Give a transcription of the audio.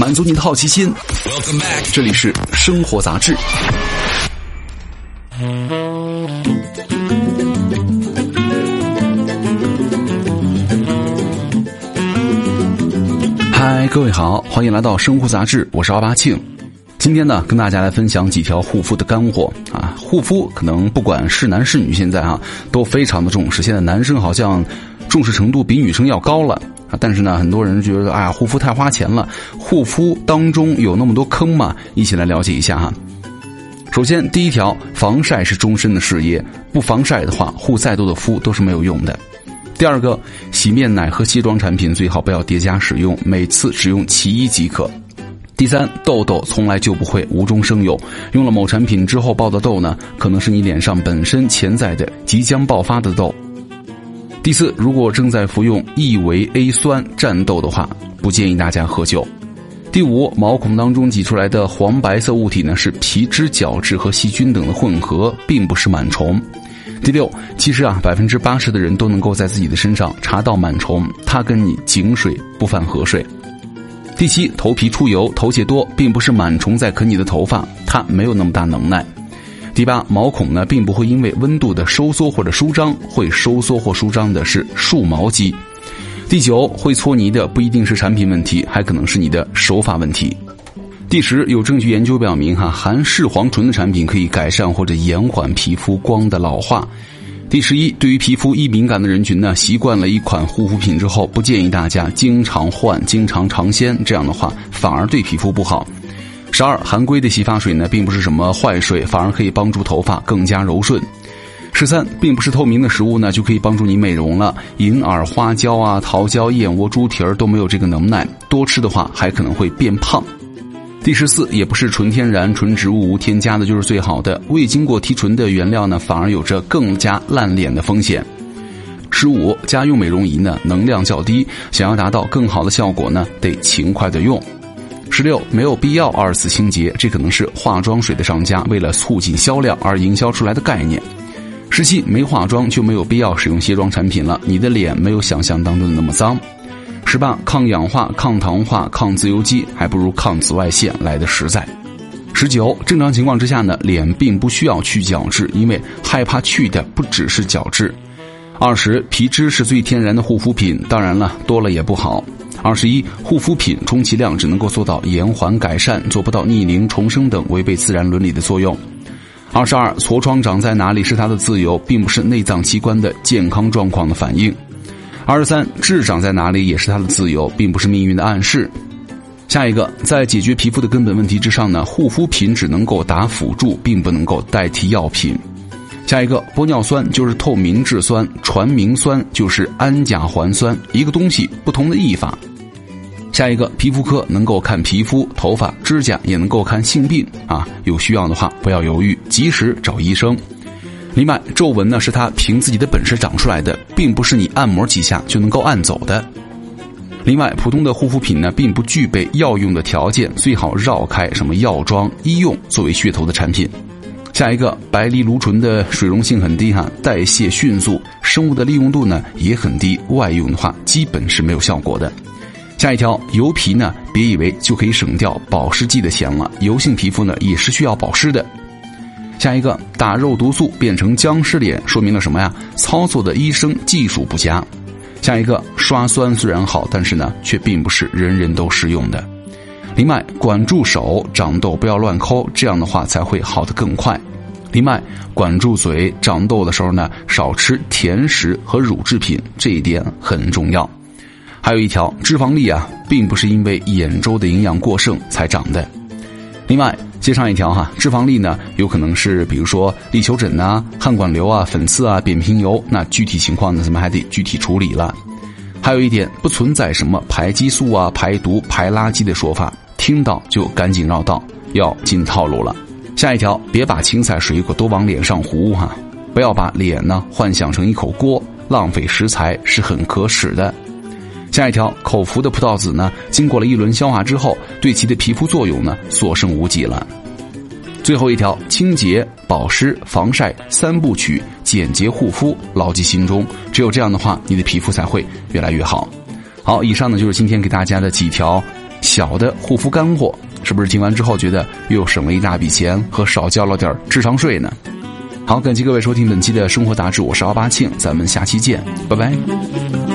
满足你的好奇心。这里是生活杂志。嗨，各位好，欢迎来到生活杂志，我是奥巴庆。今天呢，跟大家来分享几条护肤的干货啊！护肤可能不管是男是女，现在啊都非常的重视。现在男生好像重视程度比女生要高了啊！但是呢，很多人觉得哎呀，护肤太花钱了。护肤当中有那么多坑吗？一起来了解一下哈。首先，第一条，防晒是终身的事业，不防晒的话，护再多的肤都是没有用的。第二个，洗面奶和卸妆产品最好不要叠加使用，每次只用其一即可。第三，痘痘从来就不会无中生有，用了某产品之后爆的痘呢，可能是你脸上本身潜在的即将爆发的痘。第四，如果正在服用异维 A 酸战斗的话，不建议大家喝酒。第五，毛孔当中挤出来的黄白色物体呢，是皮脂、角质和细菌等的混合，并不是螨虫。第六，其实啊，百分之八十的人都能够在自己的身上查到螨虫，它跟你井水不犯河水。第七，头皮出油、头屑多，并不是螨虫在啃你的头发，它没有那么大能耐。第八，毛孔呢，并不会因为温度的收缩或者舒张，会收缩或舒张的是竖毛肌。第九，会搓泥的不一定是产品问题，还可能是你的手法问题。第十，有证据研究表明，哈含视黄醇的产品可以改善或者延缓皮肤光的老化。第十一，对于皮肤易敏感的人群呢，习惯了一款护肤品之后，不建议大家经常换、经常尝鲜，这样的话反而对皮肤不好。十二，含硅的洗发水呢，并不是什么坏水，反而可以帮助头发更加柔顺。十三，并不是透明的食物呢就可以帮助你美容了，银耳、花椒啊、桃胶、燕窝、猪蹄儿都没有这个能耐，多吃的话还可能会变胖。第十四，也不是纯天然、纯植物无添加的就是最好的，未经过提纯的原料呢，反而有着更加烂脸的风险。十五，家用美容仪呢能量较低，想要达到更好的效果呢，得勤快的用。十六，没有必要二次清洁，这可能是化妆水的商家为了促进销量而营销出来的概念。十七，没化妆就没有必要使用卸妆产品了，你的脸没有想象当中的那么脏。十八，抗氧化、抗糖化、抗自由基，还不如抗紫外线来的实在。十九，正常情况之下呢，脸并不需要去角质，因为害怕去的不只是角质。二十，皮脂是最天然的护肤品，当然了，多了也不好。二十一，护肤品充其量只能够做到延缓改善，做不到逆龄重生等违背自然伦理的作用。二十二，痤疮长在哪里是它的自由，并不是内脏器官的健康状况的反应。二十三，痣长在哪里也是它的自由，并不是命运的暗示。下一个，在解决皮肤的根本问题之上呢，护肤品只能够打辅助，并不能够代替药品。下一个，玻尿酸就是透明质酸，传明酸就是氨甲环酸，一个东西不同的译法。下一个，皮肤科能够看皮肤、头发、指甲，也能够看性病啊！有需要的话，不要犹豫，及时找医生。另外，皱纹呢是它凭自己的本事长出来的，并不是你按摩几下就能够按走的。另外，普通的护肤品呢并不具备药用的条件，最好绕开什么药妆、医用作为噱头的产品。下一个，白藜芦醇的水溶性很低哈，代谢迅速，生物的利用度呢也很低，外用的话基本是没有效果的。下一条，油皮呢，别以为就可以省掉保湿剂的钱了，油性皮肤呢也是需要保湿的。下一个，打肉毒素变成僵尸脸，说明了什么呀？操作的医生技术不佳。下一个，刷酸虽然好，但是呢，却并不是人人都适用的。另外，管住手，长痘不要乱抠，这样的话才会好的更快。另外，管住嘴，长痘的时候呢，少吃甜食和乳制品，这一点很重要。还有一条，脂肪粒啊，并不是因为眼周的营养过剩才长的。另外，接上一条哈，脂肪粒呢，有可能是比如说粒球疹呐、汗管瘤啊、粉刺啊、扁平疣，那具体情况呢，咱们还得具体处理了。还有一点，不存在什么排激素啊、排毒、排垃圾的说法，听到就赶紧绕道，要进套路了。下一条，别把青菜水果都往脸上糊哈，不要把脸呢幻想成一口锅，浪费食材是很可耻的。下一条，口服的葡萄籽呢，经过了一轮消化之后，对其的皮肤作用呢，所剩无几了。最后一条，清洁、保湿、防晒三部曲，简洁护肤，牢记心中。只有这样的话，你的皮肤才会越来越好。好，以上呢就是今天给大家的几条。小的护肤干货，是不是听完之后觉得又省了一大笔钱和少交了点智商税呢？好，感谢各位收听本期的生活杂志，我是奥巴庆，咱们下期见，拜拜。